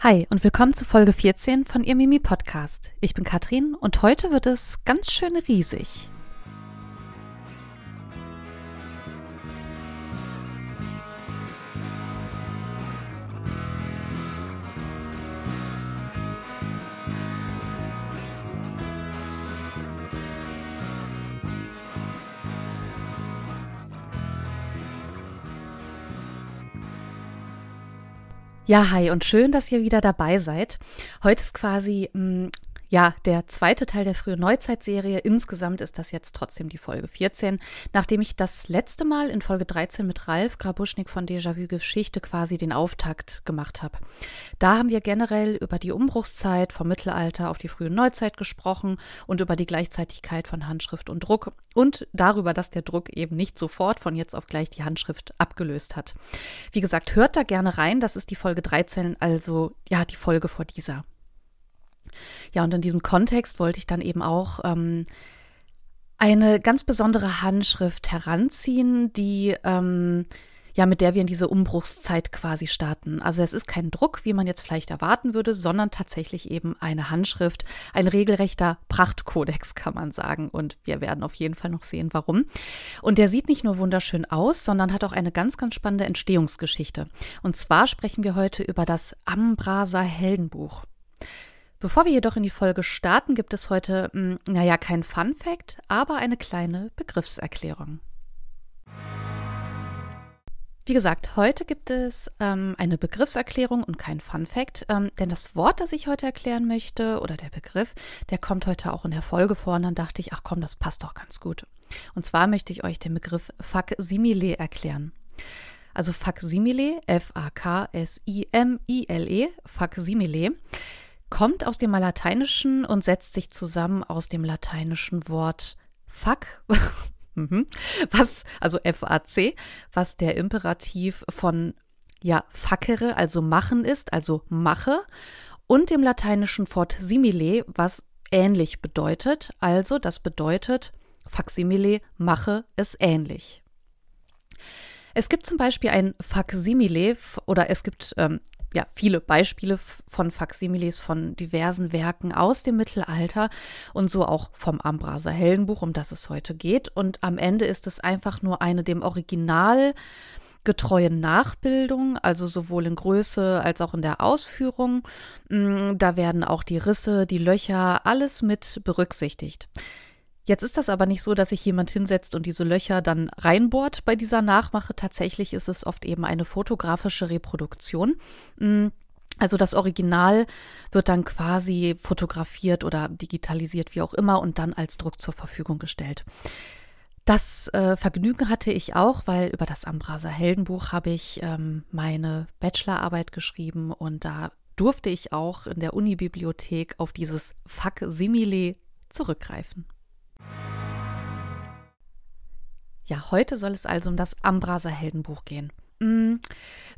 Hi und willkommen zu Folge 14 von Ihr Mimi Podcast. Ich bin Katrin und heute wird es ganz schön riesig. Ja, hi und schön, dass ihr wieder dabei seid. Heute ist quasi mh, mm, ja, der zweite Teil der frühen Neuzeitserie. Insgesamt ist das jetzt trotzdem die Folge 14, nachdem ich das letzte Mal in Folge 13 mit Ralf Grabuschnik von Déjà-vu Geschichte quasi den Auftakt gemacht habe. Da haben wir generell über die Umbruchszeit vom Mittelalter auf die frühe Neuzeit gesprochen und über die Gleichzeitigkeit von Handschrift und Druck und darüber, dass der Druck eben nicht sofort von jetzt auf gleich die Handschrift abgelöst hat. Wie gesagt, hört da gerne rein. Das ist die Folge 13, also ja, die Folge vor dieser. Ja, und in diesem Kontext wollte ich dann eben auch ähm, eine ganz besondere Handschrift heranziehen, die ähm, ja, mit der wir in diese Umbruchszeit quasi starten. Also es ist kein Druck, wie man jetzt vielleicht erwarten würde, sondern tatsächlich eben eine Handschrift, ein regelrechter Prachtkodex, kann man sagen. Und wir werden auf jeden Fall noch sehen, warum. Und der sieht nicht nur wunderschön aus, sondern hat auch eine ganz, ganz spannende Entstehungsgeschichte. Und zwar sprechen wir heute über das Ambraser Heldenbuch. Bevor wir jedoch in die Folge starten, gibt es heute, hm, naja, kein Fun Fact, aber eine kleine Begriffserklärung. Wie gesagt, heute gibt es ähm, eine Begriffserklärung und kein Fun Fact, ähm, denn das Wort, das ich heute erklären möchte, oder der Begriff, der kommt heute auch in der Folge vor und dann dachte ich, ach komm, das passt doch ganz gut. Und zwar möchte ich euch den Begriff Faksimile erklären. Also Faksimile, F-A-K-S-I-M-I-L-E, Faksimile kommt aus dem Lateinischen und setzt sich zusammen aus dem lateinischen Wort fuck, mhm. was, also F-A-C, was der Imperativ von ja, fackere, also machen ist, also mache, und dem lateinischen Wort simile, was ähnlich bedeutet, also das bedeutet Faksimile, mache es ähnlich. Es gibt zum Beispiel ein Faksimile oder es gibt ähm, ja, viele Beispiele von Faksimiles von diversen Werken aus dem Mittelalter und so auch vom Ambraser Heldenbuch, um das es heute geht. Und am Ende ist es einfach nur eine dem Original getreuen Nachbildung, also sowohl in Größe als auch in der Ausführung. Mm, da werden auch die Risse, die Löcher, alles mit berücksichtigt. Jetzt ist das aber nicht so, dass sich jemand hinsetzt und diese Löcher dann reinbohrt bei dieser Nachmache. Tatsächlich ist es oft eben eine fotografische Reproduktion. Mm, also das Original wird dann quasi fotografiert oder digitalisiert, wie auch immer, und dann als Druck zur Verfügung gestellt. Das äh, Vergnügen hatte ich auch, weil über das Ambraser Heldenbuch habe ich ähm, meine Bachelorarbeit geschrieben und da durfte ich auch in der Unibibliothek auf dieses Faksimile zurückgreifen. Ja, heute soll es also um das Ambraser Heldenbuch gehen. Mm,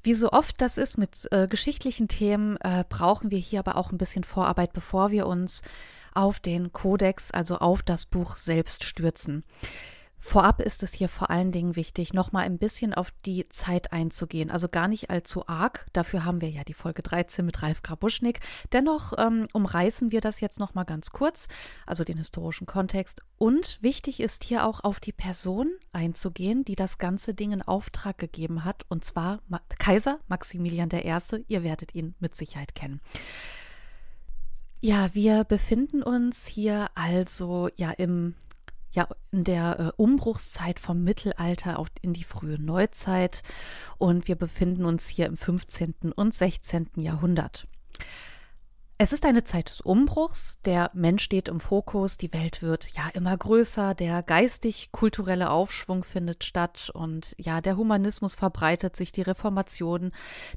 wie so oft das ist mit äh, geschichtlichen Themen, äh, brauchen wir hier aber auch ein bisschen Vorarbeit, bevor wir uns auf den Kodex, also auf das Buch selbst stürzen. Vorab ist es hier vor allen Dingen wichtig, nochmal ein bisschen auf die Zeit einzugehen. Also gar nicht allzu arg. Dafür haben wir ja die Folge 13 mit Ralf Grabuschnik. Dennoch ähm, umreißen wir das jetzt nochmal ganz kurz, also den historischen Kontext. Und wichtig ist hier auch auf die Person einzugehen, die das ganze Ding in Auftrag gegeben hat. Und zwar Ma Kaiser Maximilian I. Ihr werdet ihn mit Sicherheit kennen. Ja, wir befinden uns hier also ja im ja in der äh, Umbruchszeit vom Mittelalter auf, in die frühe Neuzeit und wir befinden uns hier im 15. und 16. Jahrhundert. Es ist eine Zeit des Umbruchs, der Mensch steht im Fokus, die Welt wird ja immer größer, der geistig-kulturelle Aufschwung findet statt und ja, der Humanismus verbreitet sich, die Reformation,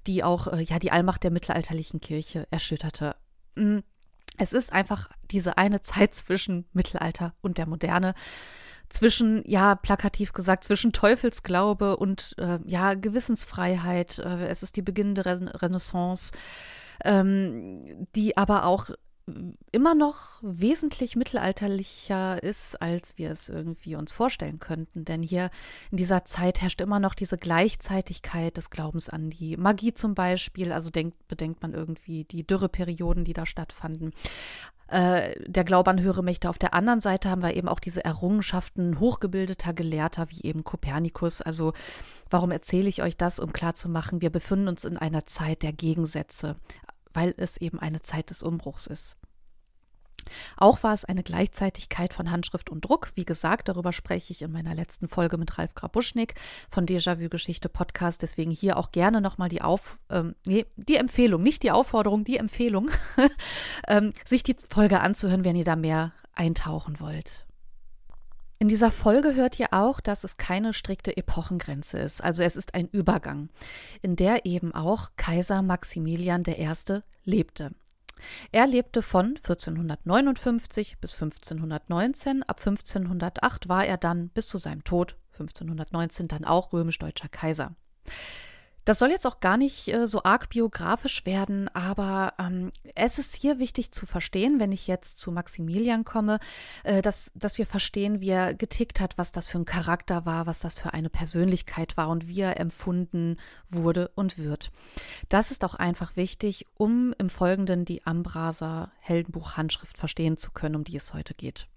die auch äh, ja die Allmacht der mittelalterlichen Kirche erschütterte. Es ist einfach diese eine Zeit zwischen Mittelalter und der Moderne, zwischen, ja, plakativ gesagt, zwischen Teufelsglaube und äh, ja, Gewissensfreiheit. Äh, es ist die beginnende Renaissance, ähm, die aber auch immer noch wesentlich mittelalterlicher ist, als wir es irgendwie uns vorstellen könnten. Denn hier in dieser Zeit herrscht immer noch diese Gleichzeitigkeit des Glaubens an die Magie zum Beispiel. Also denkt, bedenkt man irgendwie die Dürreperioden, die da stattfanden. Äh, der Glaube an höhere Mächte. Auf der anderen Seite haben wir eben auch diese Errungenschaften hochgebildeter Gelehrter wie eben Kopernikus. Also warum erzähle ich euch das, um klarzumachen, wir befinden uns in einer Zeit der Gegensätze weil es eben eine Zeit des Umbruchs ist. Auch war es eine Gleichzeitigkeit von Handschrift und Druck. Wie gesagt, darüber spreche ich in meiner letzten Folge mit Ralf Grabuschnik von Déjà-vu Geschichte Podcast. Deswegen hier auch gerne nochmal die Auf, ähm, nee, die Empfehlung, nicht die Aufforderung, die Empfehlung, ähm, sich die Folge anzuhören, wenn ihr da mehr eintauchen wollt. In dieser Folge hört ihr auch, dass es keine strikte Epochengrenze ist. Also es ist ein Übergang, in der eben auch Kaiser Maximilian I. lebte. Er lebte von 1459 bis 1519. Ab 1508 war er dann bis zu seinem Tod 1519 dann auch römisch-deutscher Kaiser. Das soll jetzt auch gar nicht äh, so arg biografisch werden, aber ähm, es ist hier wichtig zu verstehen, wenn ich jetzt zu Maximilian komme, äh, dass, dass wir verstehen, wie er getickt hat, was das für ein Charakter war, was das für eine Persönlichkeit war und wie er empfunden wurde und wird. Das ist auch einfach wichtig, um im Folgenden die Ambraser Heldenbuch Handschrift verstehen zu können, um die es heute geht.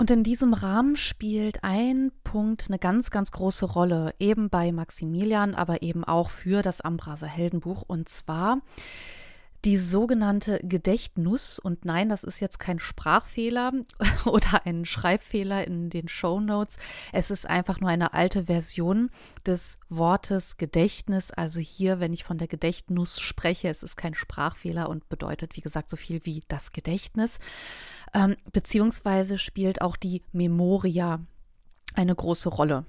Und in diesem Rahmen spielt ein Punkt eine ganz, ganz große Rolle, eben bei Maximilian, aber eben auch für das Ambraser Heldenbuch. Und zwar die sogenannte Gedächtnuss. Und nein, das ist jetzt kein Sprachfehler oder ein Schreibfehler in den Show Notes. Es ist einfach nur eine alte Version des Wortes Gedächtnis. Also hier, wenn ich von der Gedächtnuss spreche, es ist kein Sprachfehler und bedeutet, wie gesagt, so viel wie das Gedächtnis ähm, beziehungsweise spielt auch die Memoria eine große Rolle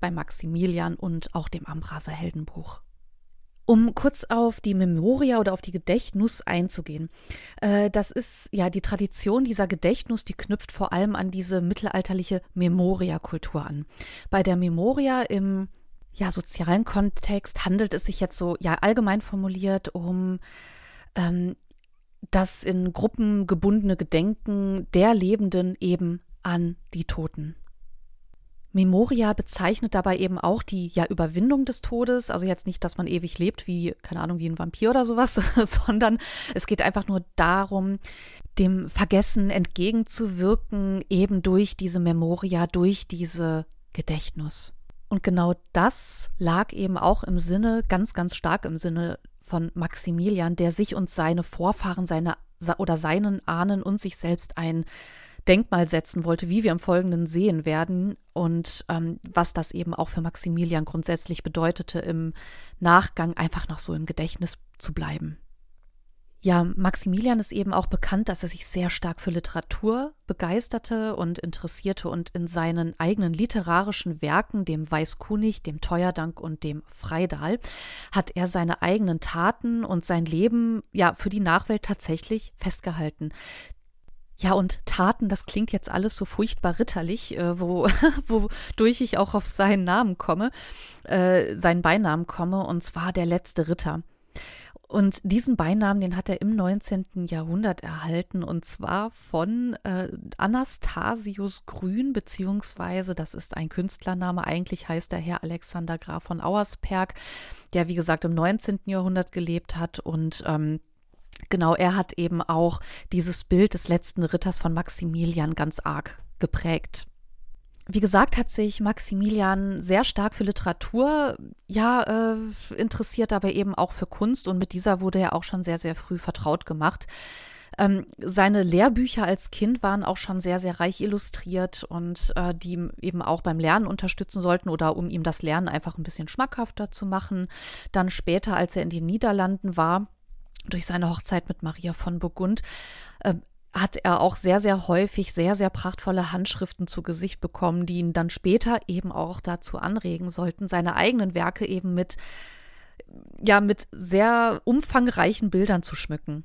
bei Maximilian und auch dem Ambraser Heldenbuch. Um kurz auf die Memoria oder auf die Gedächtnis einzugehen. Äh, das ist ja die Tradition dieser Gedächtnis, die knüpft vor allem an diese mittelalterliche Memoria-Kultur an. Bei der Memoria im ja, sozialen Kontext handelt es sich jetzt so ja allgemein formuliert um ähm, das in Gruppen gebundene Gedenken der Lebenden eben an die Toten. Memoria bezeichnet dabei eben auch die ja Überwindung des Todes, also jetzt nicht, dass man ewig lebt wie keine Ahnung wie ein Vampir oder sowas, sondern es geht einfach nur darum, dem Vergessen entgegenzuwirken, eben durch diese Memoria, durch diese Gedächtnis. Und genau das lag eben auch im Sinne, ganz, ganz stark im Sinne von Maximilian, der sich und seine Vorfahren, seine oder seinen Ahnen und sich selbst ein Denkmal setzen wollte, wie wir im Folgenden sehen werden und ähm, was das eben auch für Maximilian grundsätzlich bedeutete, im Nachgang einfach noch so im Gedächtnis zu bleiben. Ja, Maximilian ist eben auch bekannt, dass er sich sehr stark für Literatur begeisterte und interessierte und in seinen eigenen literarischen Werken, dem Weißkunig, dem Teuerdank und dem Freidal, hat er seine eigenen Taten und sein Leben ja für die Nachwelt tatsächlich festgehalten. Ja, und Taten, das klingt jetzt alles so furchtbar ritterlich, äh, wo, wodurch ich auch auf seinen Namen komme, äh, seinen Beinamen komme, und zwar der letzte Ritter. Und diesen Beinamen, den hat er im 19. Jahrhundert erhalten und zwar von äh, Anastasius Grün, beziehungsweise das ist ein Künstlername, eigentlich heißt der Herr Alexander Graf von Auersperg, der wie gesagt im 19. Jahrhundert gelebt hat und ähm, genau, er hat eben auch dieses Bild des letzten Ritters von Maximilian ganz arg geprägt. Wie gesagt, hat sich Maximilian sehr stark für Literatur ja äh, interessiert, aber eben auch für Kunst und mit dieser wurde er auch schon sehr, sehr früh vertraut gemacht. Ähm, seine Lehrbücher als Kind waren auch schon sehr, sehr reich illustriert und äh, die eben auch beim Lernen unterstützen sollten oder um ihm das Lernen einfach ein bisschen schmackhafter zu machen. Dann später, als er in den Niederlanden war, durch seine Hochzeit mit Maria von Burgund, äh, hat er auch sehr, sehr häufig sehr, sehr prachtvolle Handschriften zu Gesicht bekommen, die ihn dann später eben auch dazu anregen sollten, seine eigenen Werke eben mit, ja, mit sehr umfangreichen Bildern zu schmücken.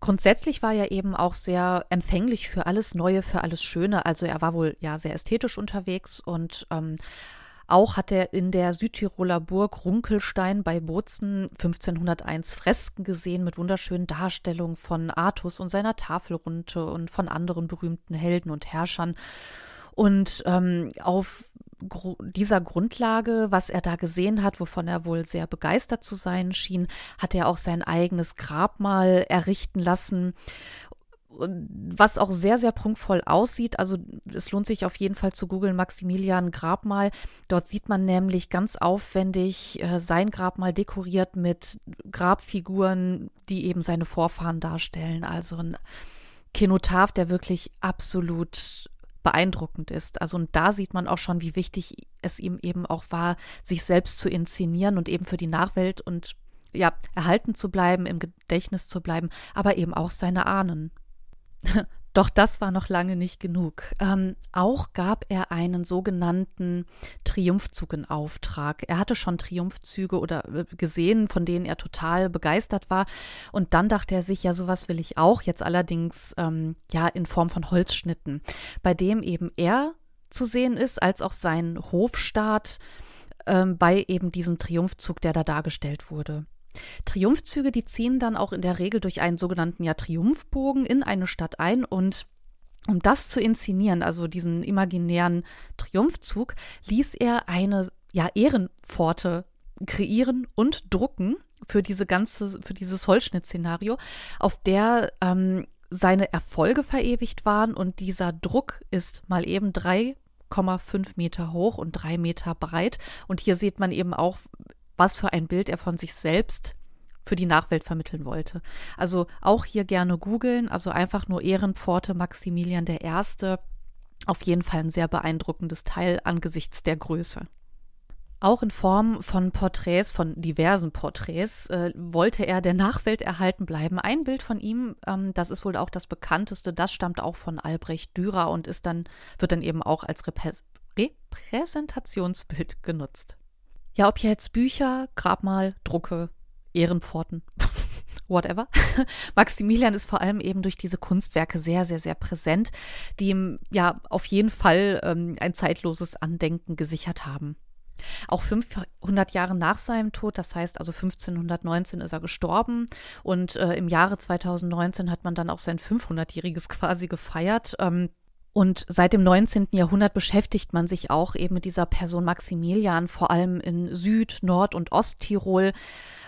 Grundsätzlich war er eben auch sehr empfänglich für alles Neue, für alles Schöne. Also er war wohl ja sehr ästhetisch unterwegs und ähm, Auch hat er in der Südtiroler Burg Runkelstein bei Bozen 1501 Fresken gesehen mit wunderschönen Darstellungen von Artus und seiner Tafelrunde und von anderen berühmten Helden und Herrschern. Und ähm, auf dieser Grundlage, was er da gesehen hat, wovon er wohl sehr begeistert zu sein schien, hat er auch sein eigenes Grabmal errichten lassen was auch sehr, sehr prunkvoll aussieht. Also es lohnt sich auf jeden Fall zu googeln, Maximilian Grabmal. Dort sieht man nämlich ganz aufwendig äh, sein Grabmal dekoriert mit Grabfiguren, die eben seine Vorfahren darstellen. Also ein Kenotaph, der wirklich absolut beeindruckend ist. Also und da sieht man auch schon, wie wichtig es ihm eben auch war, sich selbst zu inszenieren und eben für die Nachwelt und ja, erhalten zu bleiben, im Gedächtnis zu bleiben, aber eben auch seine Ahnen. Doch das war noch lange nicht genug. Ähm, auch gab er einen sogenannten Triumphzug in Auftrag. Er hatte schon Triumphzüge oder äh, gesehen, von denen er total begeistert war. Und dann dachte er sich, ja, sowas will ich auch. Jetzt allerdings ähm, ja in Form von Holzschnitten, bei dem eben er zu sehen ist, als auch sein Hofstaat ähm, bei eben diesem Triumphzug, der da dargestellt wurde. Triumphzüge, die ziehen dann auch in der Regel durch einen sogenannten ja, Triumphbogen in eine Stadt ein und um das zu inszenieren, also diesen imaginären Triumphzug, ließ er eine ja, Ehrenpforte kreieren und drucken für diese ganze, für dieses Holzschnittszenario, auf der ähm, seine Erfolge verewigt waren und dieser Druck ist mal eben 3,5 Meter hoch und drei Meter breit. Und hier sieht man eben auch, was für ein Bild er von sich selbst für die Nachwelt vermitteln wollte. Also auch hier gerne googeln, also einfach nur Ehrenpforte Maximilian I. Auf jeden Fall ein sehr beeindruckendes Teil angesichts der Größe. Auch in Form von Porträts, von diversen Porträts, äh, wollte er der Nachwelt erhalten bleiben. Ein Bild von ihm, ähm, das ist wohl auch das bekannteste, das stammt auch von Albrecht Dürer und ist dann, wird dann eben auch als Repräsentationsbild genutzt. Ja, ob jetzt Bücher, Grabmal, Drucke, Ehrenpforten, whatever. Maximilian ist vor allem eben durch diese Kunstwerke sehr, sehr, sehr präsent, die ihm ja auf jeden Fall ähm, ein zeitloses Andenken gesichert haben. Auch 500 Jahre nach seinem Tod, das heißt also 1519 ist er gestorben und äh, im Jahre 2019 hat man dann auch sein 500-jähriges quasi gefeiert. Ähm, und seit dem 19. Jahrhundert beschäftigt man sich auch eben mit dieser Person Maximilian, vor allem in Süd-, Nord- und Osttirol.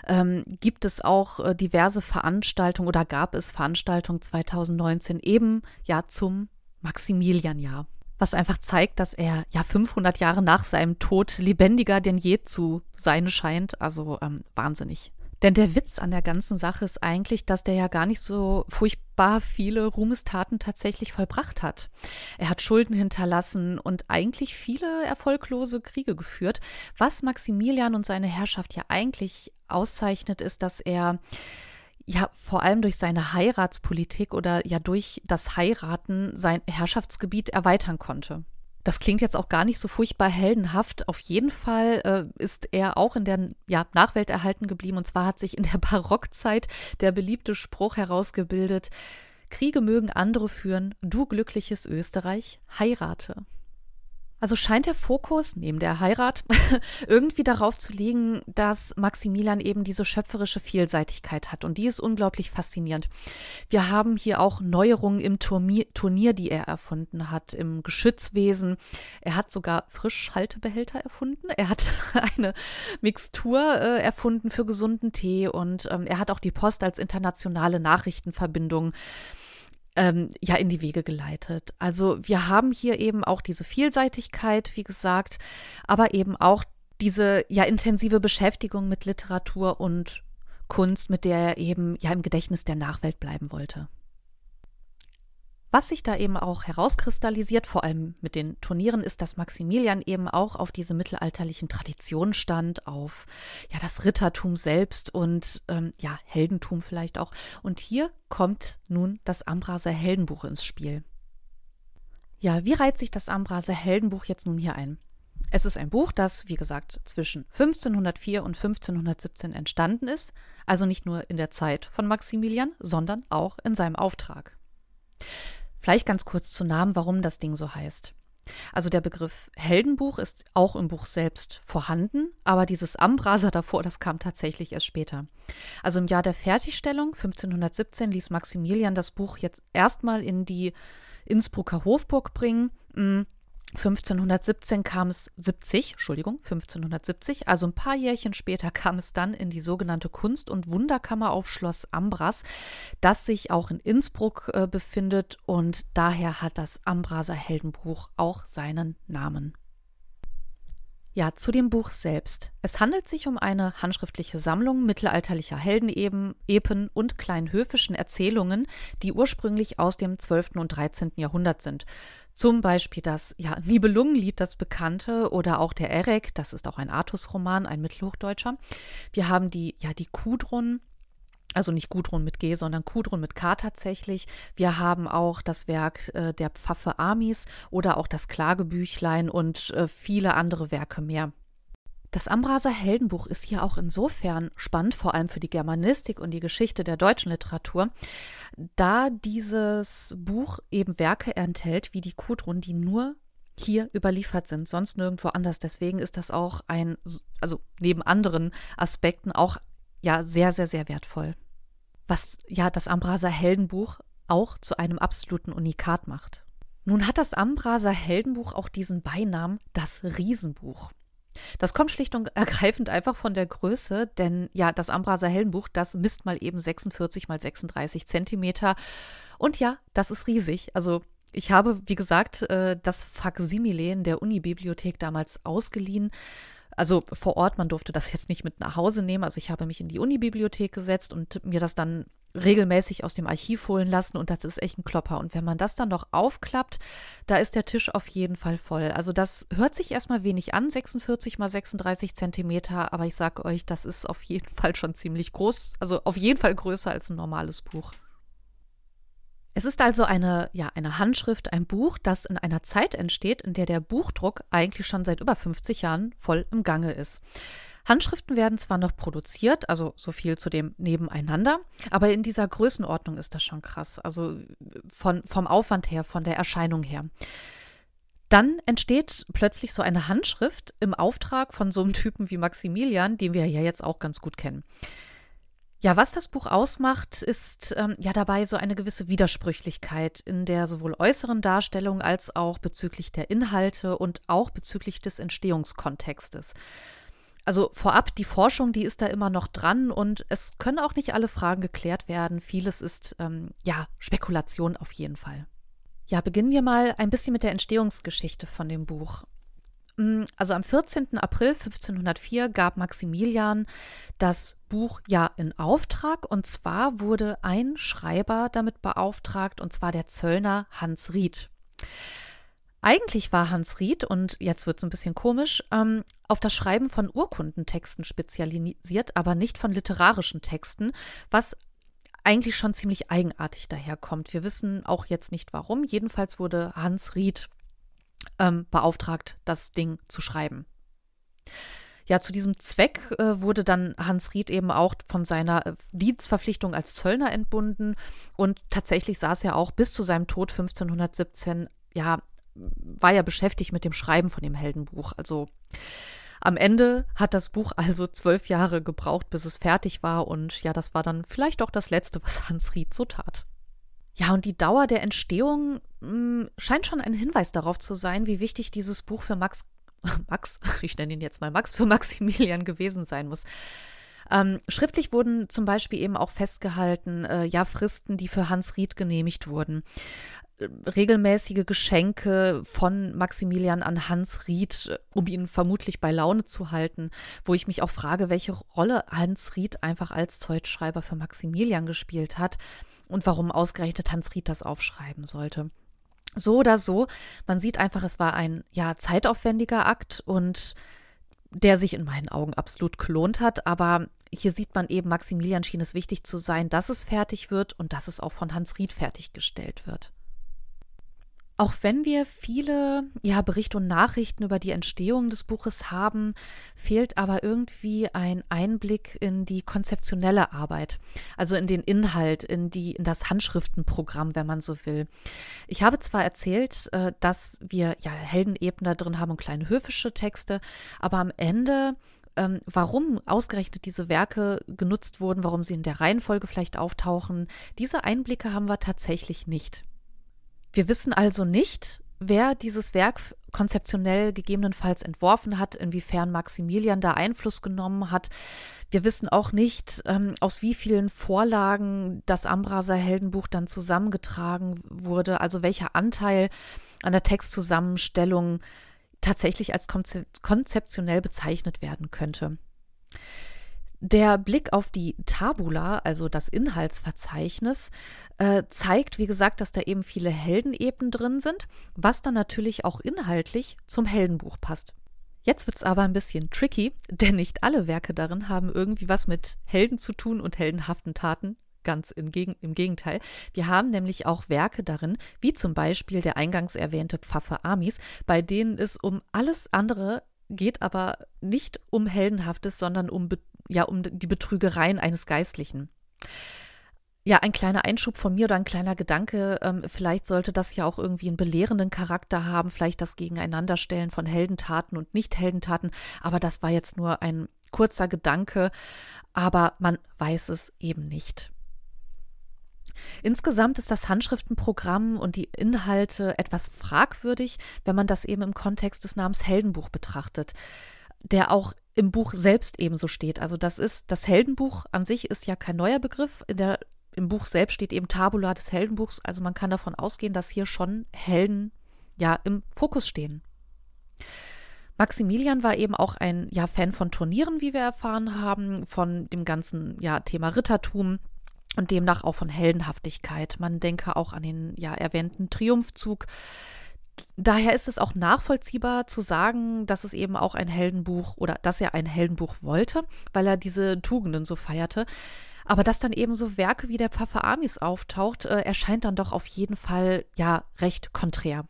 Ähm, gibt es auch äh, diverse Veranstaltungen oder gab es Veranstaltungen 2019 eben ja zum Maximilianjahr. Was einfach zeigt, dass er ja 500 Jahre nach seinem Tod lebendiger denn je zu sein scheint. Also ähm, wahnsinnig. Denn der Witz an der ganzen Sache ist eigentlich, dass der ja gar nicht so furchtbar viele Ruhmestaten tatsächlich vollbracht hat. Er hat Schulden hinterlassen und eigentlich viele erfolglose Kriege geführt. Was Maximilian und seine Herrschaft ja eigentlich auszeichnet, ist, dass er ja vor allem durch seine Heiratspolitik oder ja durch das Heiraten sein Herrschaftsgebiet erweitern konnte. Das klingt jetzt auch gar nicht so furchtbar heldenhaft. Auf jeden Fall äh, ist er auch in der ja, Nachwelt erhalten geblieben. Und zwar hat sich in der Barockzeit der beliebte Spruch herausgebildet, Kriege mögen andere führen, du glückliches Österreich, heirate. Also scheint der Fokus neben der Heirat irgendwie darauf zu liegen, dass Maximilian eben diese schöpferische Vielseitigkeit hat. Und die ist unglaublich faszinierend. Wir haben hier auch Neuerungen im Turnier, die er erfunden hat, im Geschützwesen. Er hat sogar Frischhaltebehälter erfunden. Er hat eine Mixtur äh, erfunden für gesunden Tee und ähm, er hat auch die Post als internationale Nachrichtenverbindung ähm, ja in die Wege geleitet. Also wir haben hier eben auch diese Vielseitigkeit, wie gesagt, aber eben auch diese ja intensive Beschäftigung mit Literatur und Kunst, mit der er eben ja im Gedächtnis der Nachwelt bleiben wollte. Was sich da eben auch herauskristallisiert, vor allem mit den Turnieren, ist, dass Maximilian eben auch auf diese mittelalterlichen Traditionen stand, auf ja das Rittertum selbst und ähm, ja Heldentum vielleicht auch. Und hier kommt nun das Ambraser Heldenbuch ins Spiel. Ja, wie reiht sich das Ambraser Heldenbuch jetzt nun hier ein? Es ist ein Buch, das, wie gesagt, zwischen 1504 und 1517 entstanden ist, also nicht nur in der Zeit von Maximilian, sondern auch in seinem Auftrag. Vielleicht ganz kurz zu Namen, warum das Ding so heißt. Also der Begriff Heldenbuch ist auch im Buch selbst vorhanden, aber dieses Ambrasa davor, das kam tatsächlich erst später. Also im Jahr der Fertigstellung 1517 ließ Maximilian das Buch jetzt erstmal in die Innsbrucker Hofburg bringen. 1517 kam es 70, Entschuldigung, 1570, also ein paar Jährchen später kam es dann in die sogenannte Kunst- und Wunderkammer auf Schloss Ambras, das sich auch in Innsbruck äh, befindet und daher hat das Ambraser Heldenbuch auch seinen Namen. Ja, zu dem Buch selbst. Es handelt sich um eine handschriftliche Sammlung mittelalterlicher Heldenepen Epen und kleinhöfischen Erzählungen, die ursprünglich aus dem 12. und 13. Jahrhundert sind. Zum Beispiel das ja, Nibelungenlied, das bekannte, oder auch der Erek, das ist auch ein Artus-Roman, ein Mittelhochdeutscher. Wir haben die, ja, die Kudrun, also nicht Gudrun mit G, sondern Kudrun mit K tatsächlich. Wir haben auch das Werk äh, der Pfaffe Amis oder auch das Klagebüchlein und äh, viele andere Werke mehr. Das Ambraser Heldenbuch ist hier auch insofern spannend, vor allem für die Germanistik und die Geschichte der deutschen Literatur, da dieses Buch eben Werke enthält wie die Kudrun, die nur hier überliefert sind, sonst nirgendwo anders. Deswegen ist das auch ein, also neben anderen Aspekten auch ja sehr, sehr, sehr wertvoll. Was ja das Ambraser Heldenbuch auch zu einem absoluten Unikat macht. Nun hat das Ambraser Heldenbuch auch diesen Beinamen das Riesenbuch. Das kommt schlicht und ergreifend einfach von der Größe, denn ja, das Ambraser Heldenbuch, das misst mal eben 46 mal 36 Zentimeter. Und ja, das ist riesig. Also ich habe, wie gesagt, äh, das Faksimile in der Unibibliothek damals ausgeliehen. Also vor Ort, man durfte das jetzt nicht mit nach Hause nehmen. Also ich habe mich in die Unibibliothek gesetzt und mir das dann regelmäßig aus dem Archiv holen lassen und das ist echt ein Klopper. Und wenn man das dann noch aufklappt, da ist der Tisch auf jeden Fall voll. Also das hört sich erstmal wenig an, 46 mal 36 Zentimeter, aber ich sage euch, das ist auf jeden Fall schon ziemlich groß, also auf jeden Fall größer als ein normales Buch. Es ist also eine, ja, eine Handschrift, ein Buch, das in einer Zeit entsteht, in der der Buchdruck eigentlich schon seit über 50 Jahren voll im Gange ist. Handschriften werden zwar noch produziert, also so viel zu dem Nebeneinander, aber in dieser Größenordnung ist das schon krass. Also von, vom Aufwand her, von der Erscheinung her. Dann entsteht plötzlich so eine Handschrift im Auftrag von so einem Typen wie Maximilian, den wir ja jetzt auch ganz gut kennen. Ja, was das Buch ausmacht, ist ähm, ja dabei so eine gewisse Widersprüchlichkeit in der sowohl äußeren Darstellung als auch bezüglich der Inhalte und auch bezüglich des Entstehungskontextes. Also vorab, die Forschung, die ist da immer noch dran und es können auch nicht alle Fragen geklärt werden. Vieles ist ähm, ja Spekulation auf jeden Fall. Ja, beginnen wir mal ein bisschen mit der Entstehungsgeschichte von dem Buch. Mm, also am 14. April 1504 gab Maximilian das Buch ja in Auftrag und zwar wurde ein Schreiber damit beauftragt und zwar der Zöllner Hans Ried. Eigentlich war Hans Ried, und jetzt wird es ein bisschen komisch, ähm, auf das Schreiben von Urkundentexten spezialisiert, aber nicht von literarischen Texten, was eigentlich schon ziemlich eigenartig daherkommt. Wir wissen auch jetzt nicht warum. Jedenfalls wurde Hans Ried ähm, beauftragt, das Ding zu schreiben. Ja, zu diesem Zweck äh, wurde dann Hans Ried eben auch von seiner äh, Dienstverpflichtung als Zöllner entbunden und tatsächlich saß er auch bis zu seinem Tod 1517 ja war ja beschäftigt mit dem Schreiben von dem Heldenbuch. Also am Ende hat das Buch also zwölf Jahre gebraucht, bis es fertig war. Und ja, das war dann vielleicht auch das Letzte, was Hans Ried so tat. Ja, und die Dauer der Entstehung mh, hm, scheint schon ein Hinweis darauf zu sein, wie wichtig dieses Buch für Max, Max, ich nenne ihn jetzt mal Max, für Maximilian gewesen sein muss. Ähm, schriftlich wurden zum Beispiel eben auch festgehalten, äh, ja, Fristen, die für Hans Ried genehmigt wurden regelmäßige Geschenke von Maximilian an Hans Ried, äh, um ihn vermutlich bei Laune zu halten, wo ich mich auch frage, welche Rolle Hans Ried einfach als Zeugschreiber für Maximilian gespielt hat und warum ausgerechnet Hans Ried das aufschreiben sollte. So oder so, man sieht einfach, es war ein ja zeitaufwendiger Akt und der sich in meinen Augen absolut gelohnt hat, aber hier sieht man eben, Maximilian schien es wichtig zu sein, dass es fertig wird und dass es auch von Hans Ried fertiggestellt wird. Auch wenn wir viele ja, Berichte und Nachrichten über die Entstehung des Buches haben, fehlt aber irgendwie ein Einblick in die konzeptionelle Arbeit, also in den Inhalt, in, die, in das Handschriftenprogramm, wenn man so will. Ich habe zwar erzählt, äh, dass wir ja Heldenebene da drin haben und kleine höfische Texte, aber am Ende ähm, warum ausgerechnet diese Werke genutzt wurden, warum sie in der Reihenfolge vielleicht auftauchen, diese Einblicke haben wir tatsächlich nicht. Wir wissen also nicht, wer dieses Werk konzeptionell gegebenenfalls entworfen hat, inwiefern Maximilian da Einfluss genommen hat. Wir wissen auch nicht, ähm, aus wie vielen Vorlagen das Ambraser Heldenbuch dann zusammengetragen wurde, also welcher Anteil an der Textzusammenstellung tatsächlich als konzeptionell bezeichnet werden könnte. Der Blick auf die Tabula, also das Inhaltsverzeichnis, äh, zeigt, wie gesagt, dass da eben viele Heldenebenen drin sind, was dann natürlich auch inhaltlich zum Heldenbuch passt. Jetzt wird es aber ein bisschen tricky, denn nicht alle Werke darin haben irgendwie was mit Helden zu tun und heldenhaften Taten. Ganz im, Geg im Gegenteil. Wir haben nämlich auch Werke darin, wie zum Beispiel der eingangs erwähnte Pfaffe Amis, bei denen es um alles andere geht, aber nicht um Heldenhaftes, sondern um Be ja um die Betrügereien eines Geistlichen. Ja, ein kleiner Einschub von mir oder ein kleiner Gedanke. Ähm, vielleicht sollte das ja auch irgendwie einen belehrenden Charakter haben, vielleicht das Gegeneinanderstellen von Heldentaten und Nicht-Heldentaten. Aber das war jetzt nur ein kurzer Gedanke. Aber man weiß es eben nicht. Insgesamt ist das Handschriftenprogramm und die Inhalte etwas fragwürdig, wenn man das eben im Kontext des Namens Heldenbuch betrachtet, der auch im Buch selbst ebenso steht. Also das ist, das Heldenbuch an sich ist ja kein neuer Begriff. Der, Im Buch selbst steht eben Tabula des Heldenbuchs. Also man kann davon ausgehen, dass hier schon Helden ja im Fokus stehen. Maximilian war eben auch ein ja, Fan von Turnieren, wie wir erfahren haben, von dem ganzen ja, Thema Rittertum und demnach auch von Heldenhaftigkeit. Man denke auch an den ja erwähnten Triumphzug daher ist es auch nachvollziehbar zu sagen, dass es eben auch ein Heldenbuch oder dass er ein Heldenbuch wollte, weil er diese Tugenden so feierte. Aber dass dann eben so Werke wie der Pfaffe Amis auftaucht, äh, erscheint dann doch auf jeden Fall ja recht konträr.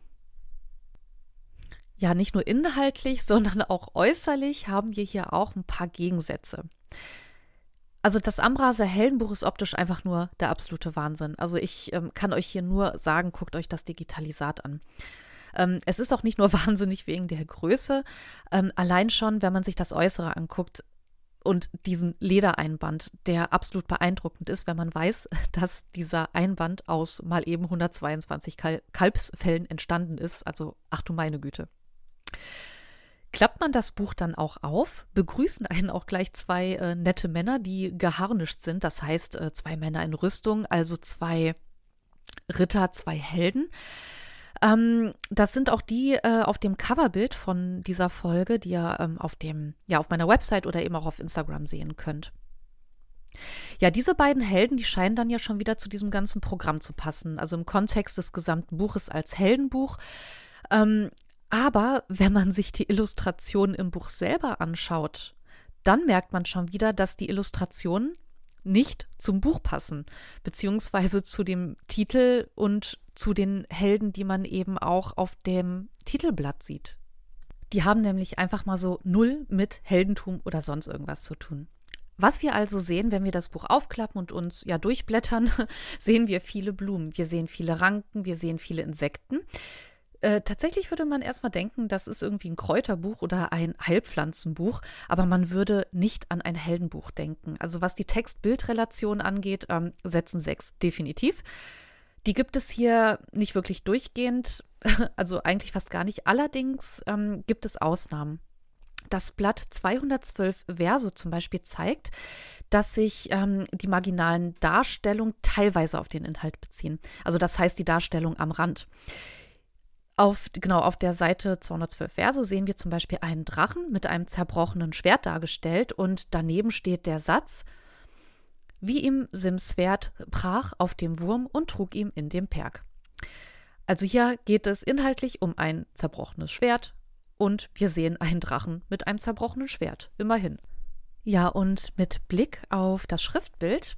Ja, nicht nur inhaltlich, sondern auch äußerlich haben wir hier auch ein paar Gegensätze. Also das Ambraser Heldenbuch ist optisch einfach nur der absolute Wahnsinn. Also ich ähm, kann euch hier nur sagen, guckt euch das Digitalisat an. Ähm, es ist auch nicht nur wahnsinnig wegen der Größe. Ähm, allein schon, wenn man sich das Äußere anguckt, und diesen Ledereinband, der absolut beeindruckend ist, wenn man weiß, dass dieser Einband aus mal eben 122 Kal Kalbsfällen entstanden ist. Also, ach du meine Güte. Klappt man das Buch dann auch auf, begrüßen einen auch gleich zwei äh, nette Männer, die geharnischt sind. Das heißt, äh, zwei Männer in Rüstung, also zwei Ritter, zwei Helden. Ähm, das sind auch die äh, auf dem Coverbild von dieser Folge, die ihr ähm, auf dem, ja, auf meiner Website oder eben auch auf Instagram sehen könnt. Ja, diese beiden Helden, die scheinen dann ja schon wieder zu diesem ganzen Programm zu passen, also im Kontext des gesamten Buches als Heldenbuch. Ähm, aber wenn man sich die Illustrationen im Buch selber anschaut, dann merkt man schon wieder, dass die Illustrationen nicht zum Buch passen, beziehungsweise zu dem Titel und zu den Helden, die man eben auch auf dem Titelblatt sieht. Die haben nämlich einfach mal so null mit Heldentum oder sonst irgendwas zu tun. Was wir also sehen, wenn wir das Buch aufklappen und uns ja durchblättern, sehen wir viele Blumen, wir sehen viele Ranken, wir sehen viele Insekten. Äh, tatsächlich würde man erstmal denken, das ist irgendwie ein Kräuterbuch oder ein Heilpflanzenbuch, aber man würde nicht an ein Heldenbuch denken. Also was die Text-Bild-Relation angeht, ähm, setzen sechs definitiv. Die gibt es hier nicht wirklich durchgehend, also eigentlich fast gar nicht. Allerdings ähm, gibt es Ausnahmen. Das Blatt 212 Verso zum Beispiel zeigt, dass sich ähm, die marginalen Darstellungen teilweise auf den Inhalt beziehen. Also das heißt die Darstellung am Rand. Auf, genau, auf der Seite 212 Verso sehen wir zum Beispiel einen Drachen mit einem zerbrochenen Schwert dargestellt und daneben steht der Satz, wie ihm Sims Schwert brach auf dem Wurm und trug ihm in den Perg. Also hier geht es inhaltlich um ein zerbrochenes Schwert und wir sehen einen Drachen mit einem zerbrochenen Schwert, immerhin. Ja, und mit Blick auf das Schriftbild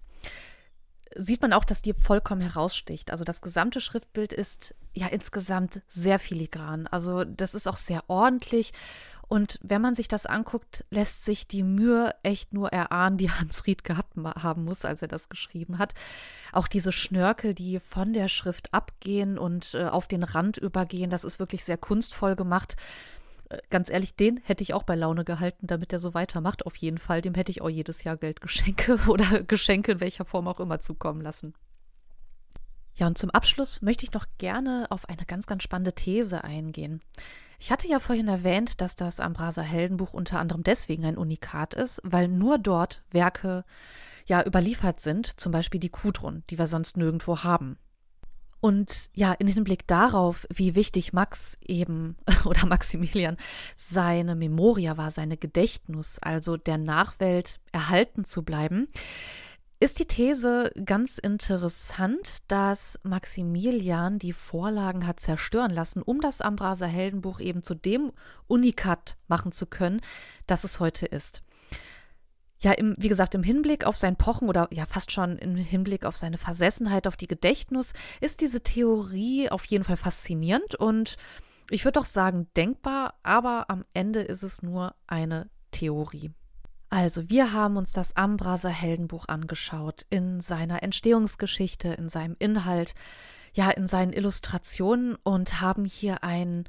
sieht man auch, dass die vollkommen heraussticht. Also das gesamte Schriftbild ist ja insgesamt sehr filigran. Also das ist auch sehr ordentlich. Und wenn man sich das anguckt, lässt sich die Mühe echt nur erahnen, die Hans Ried gehabt haben muss, als er das geschrieben hat. Auch diese Schnörkel, die von der Schrift abgehen und äh, auf den Rand übergehen, das ist wirklich sehr kunstvoll gemacht. Ganz ehrlich, den hätte ich auch bei Laune gehalten, damit er so weitermacht. Auf jeden Fall. Dem hätte ich auch jedes Jahr Geldgeschenke oder Geschenke in welcher Form auch immer zukommen lassen. Ja, und zum Abschluss möchte ich noch gerne auf eine ganz, ganz spannende These eingehen. Ich hatte ja vorhin erwähnt, dass das Ambraser Heldenbuch unter anderem deswegen ein Unikat ist, weil nur dort Werke ja überliefert sind, zum Beispiel die Kudrun, die wir sonst nirgendwo haben. Und ja, in Hinblick darauf, wie wichtig Max eben oder Maximilian seine Memoria war, seine Gedächtnis, also der Nachwelt erhalten zu bleiben, ist die These ganz interessant, dass Maximilian die Vorlagen hat zerstören lassen, um das Ambraser Heldenbuch eben zu dem Unikat machen zu können, das es heute ist ja, im, wie gesagt, im Hinblick auf sein Pochen oder ja fast schon im Hinblick auf seine Versessenheit, auf die Gedächtnis, ist diese Theorie auf jeden Fall faszinierend und ich würde doch sagen denkbar, aber am Ende ist es nur eine Theorie. Also, wir haben uns das Ambraser Heldenbuch angeschaut in seiner Entstehungsgeschichte, in seinem Inhalt, ja, in seinen Illustrationen und haben hier ein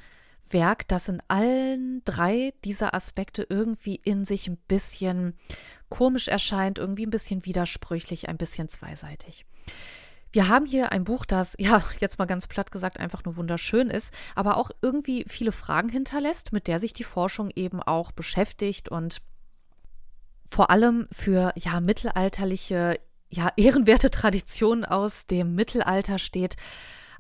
Werk, das in allen drei dieser Aspekte irgendwie in sich ein bisschen komisch erscheint, irgendwie ein bisschen widersprüchlich, ein bisschen zweiseitig. Wir haben hier ein Buch, das, ja, jetzt mal ganz platt gesagt, einfach nur wunderschön ist, aber auch irgendwie viele Fragen hinterlässt, mit der sich die Forschung eben auch beschäftigt und vor allem für, ja, mittelalterliche, ja, ehrenwerte Traditionen aus dem Mittelalter steht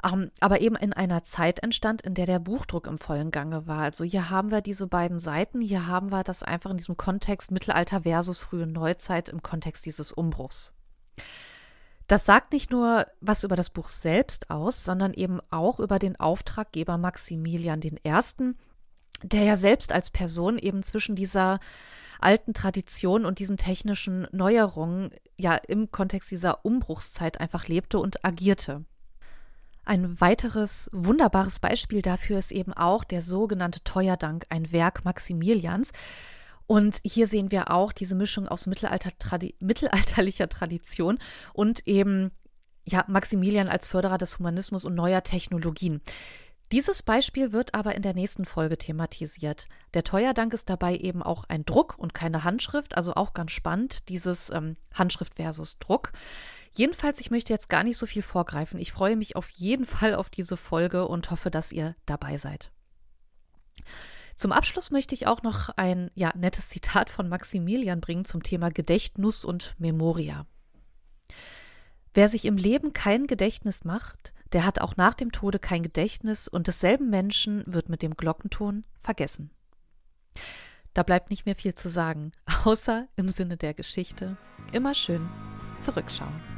ähm, aber eben in einer Zeit entstand, in der der Buchdruck im vollen Gange war. Also hier haben wir diese beiden Seiten, hier haben wir das einfach in diesem Kontext Mittelalter versus frühe Neuzeit im Kontext dieses Umbruchs. Das sagt nicht nur was über das Buch selbst aus, sondern eben auch über den Auftraggeber Maximilian I., der ja selbst als Person eben zwischen dieser alten Tradition und diesen technischen Neuerungen ja im Kontext dieser Umbruchszeit einfach lebte und agierte. Ein weiteres wunderbares Beispiel dafür ist eben auch der sogenannte Teuerdank, ein Werk Maximilians. Und hier sehen wir auch diese Mischung aus Mittelalter, Tradi mittelalterlicher Tradition und eben ja, Maximilian als Förderer des Humanismus und neuer Technologien. Dieses Beispiel wird aber in der nächsten Folge thematisiert. Der Teuerdank ist dabei eben auch ein Druck und keine Handschrift, also auch ganz spannend, dieses ähm, Handschrift versus Druck. Jedenfalls, ich möchte jetzt gar nicht so viel vorgreifen. Ich freue mich auf jeden Fall auf diese Folge und hoffe, dass ihr dabei seid. Zum Abschluss möchte ich auch noch ein ja, nettes Zitat von Maximilian bringen zum Thema Gedächtnis und Memoria. Wer sich im Leben kein Gedächtnis macht, der hat auch nach dem Tode kein Gedächtnis und desselben Menschen wird mit dem Glockenton vergessen. Da bleibt nicht mehr viel zu sagen, außer im Sinne der Geschichte immer schön zurückschauen.